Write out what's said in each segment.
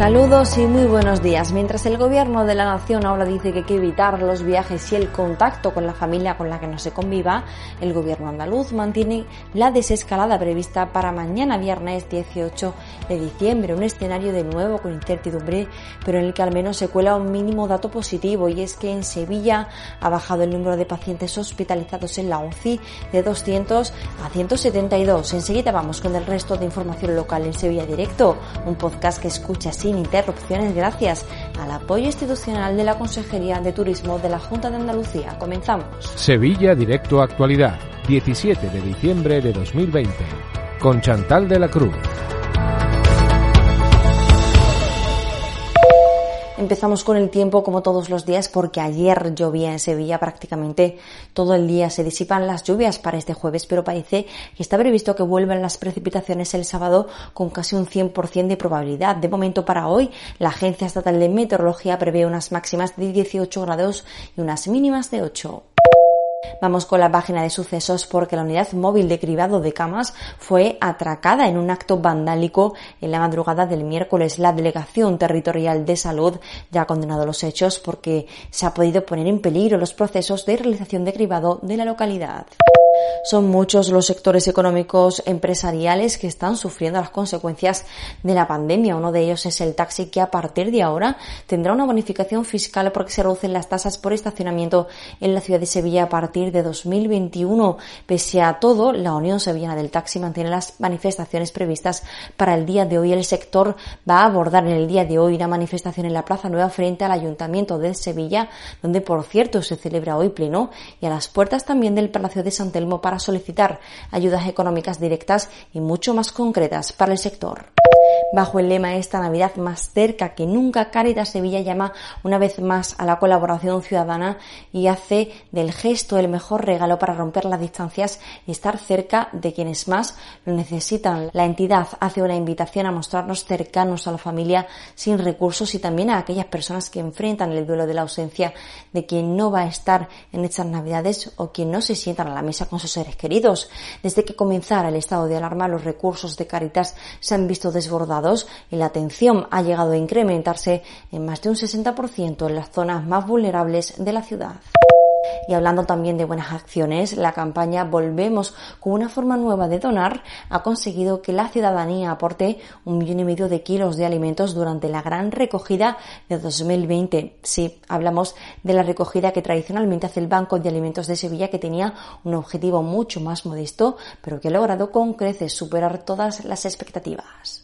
Saludos y muy buenos días. Mientras el gobierno de la nación ahora dice que hay que evitar los viajes y el contacto con la familia con la que no se conviva, el gobierno andaluz mantiene la desescalada prevista para mañana viernes 18 de diciembre, un escenario de nuevo con incertidumbre, pero en el que al menos se cuela un mínimo dato positivo y es que en Sevilla ha bajado el número de pacientes hospitalizados en la UCI de 200 a 172. Enseguida vamos con el resto de información local en Sevilla Directo, un podcast que escucha sin interrupciones gracias al apoyo institucional de la Consejería de Turismo de la Junta de Andalucía. Comenzamos. Sevilla Directo Actualidad, 17 de diciembre de 2020, con Chantal de la Cruz. Empezamos con el tiempo como todos los días porque ayer llovía en Sevilla prácticamente todo el día. Se disipan las lluvias para este jueves, pero parece que está previsto que vuelvan las precipitaciones el sábado con casi un 100% de probabilidad. De momento para hoy, la Agencia Estatal de Meteorología prevé unas máximas de 18 grados y unas mínimas de 8. Vamos con la página de sucesos porque la unidad móvil de cribado de camas fue atracada en un acto vandálico en la madrugada del miércoles. La Delegación Territorial de Salud ya ha condenado los hechos porque se ha podido poner en peligro los procesos de realización de cribado de la localidad. Son muchos los sectores económicos empresariales que están sufriendo las consecuencias de la pandemia. Uno de ellos es el taxi que a partir de ahora tendrá una bonificación fiscal porque se reducen las tasas por estacionamiento en la ciudad de Sevilla a partir de 2021. Pese a todo, la Unión Sevillana del Taxi mantiene las manifestaciones previstas para el día de hoy. El sector va a abordar en el día de hoy una manifestación en la Plaza Nueva frente al Ayuntamiento de Sevilla, donde por cierto se celebra hoy pleno, y a las puertas también del Palacio de San Telmo para solicitar ayudas económicas directas y mucho más concretas para el sector. Bajo el lema Esta Navidad más cerca que nunca, Caritas Sevilla llama una vez más a la colaboración ciudadana y hace del gesto el mejor regalo para romper las distancias y estar cerca de quienes más lo necesitan. La entidad hace una invitación a mostrarnos cercanos a la familia sin recursos y también a aquellas personas que enfrentan el duelo de la ausencia de quien no va a estar en estas Navidades o quien no se sientan a la mesa con sus seres queridos. Desde que comenzara el estado de alarma, los recursos de Caritas se han visto desbordados y la atención ha llegado a incrementarse en más de un 60% en las zonas más vulnerables de la ciudad. Y hablando también de buenas acciones, la campaña Volvemos con una forma nueva de donar ha conseguido que la ciudadanía aporte un millón y medio de kilos de alimentos durante la gran recogida de 2020. Sí, hablamos de la recogida que tradicionalmente hace el Banco de Alimentos de Sevilla que tenía un objetivo mucho más modesto, pero que ha logrado con creces superar todas las expectativas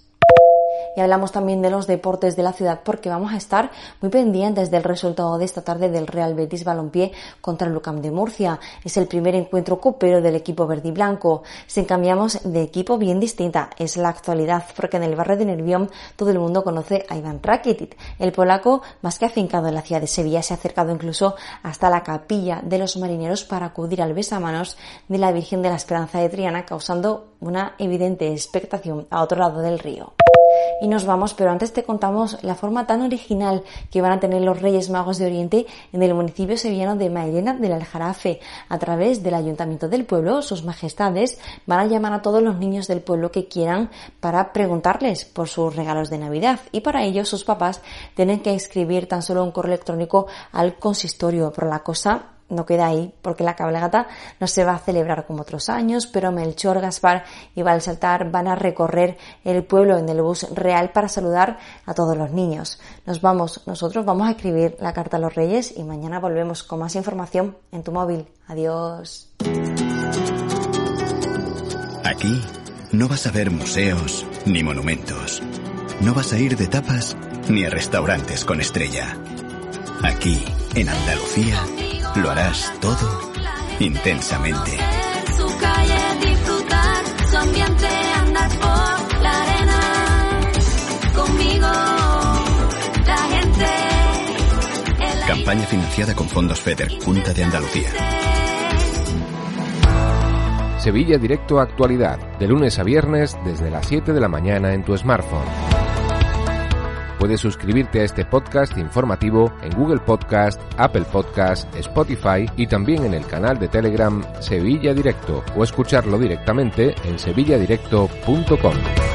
y hablamos también de los deportes de la ciudad porque vamos a estar muy pendientes del resultado de esta tarde del Real Betis Balompié contra el Lucam de Murcia. Es el primer encuentro copero del equipo verde y blanco. Si cambiamos de equipo bien distinta, es la actualidad porque en el barrio de Nervión todo el mundo conoce a Iván Rakitic. El polaco, más que afincado en la ciudad de Sevilla, se ha acercado incluso hasta la capilla de los marineros para acudir al besamanos de la Virgen de la Esperanza de Triana, causando una evidente expectación a otro lado del río y nos vamos, pero antes te contamos la forma tan original que van a tener los Reyes Magos de Oriente en el municipio sevillano de Mairena del Aljarafe. A través del Ayuntamiento del pueblo, sus majestades van a llamar a todos los niños del pueblo que quieran para preguntarles por sus regalos de Navidad. Y para ello sus papás tienen que escribir tan solo un correo electrónico al consistorio, pero la cosa no queda ahí, porque la cabalgata no se va a celebrar como otros años, pero Melchor, Gaspar y Valsaltar van a recorrer el pueblo en el bus real para saludar a todos los niños. Nos vamos, nosotros vamos a escribir la carta a los reyes y mañana volvemos con más información en tu móvil. Adiós. Aquí no vas a ver museos ni monumentos. No vas a ir de tapas ni a restaurantes con estrella. Aquí, en Andalucía, lo harás todo intensamente. Campaña financiada con fondos FEDER, Junta de Andalucía. Sevilla Directo Actualidad, de lunes a viernes desde las 7 de la mañana en tu smartphone. Puedes suscribirte a este podcast informativo en Google Podcast, Apple Podcast, Spotify y también en el canal de Telegram Sevilla Directo o escucharlo directamente en sevilladirecto.com.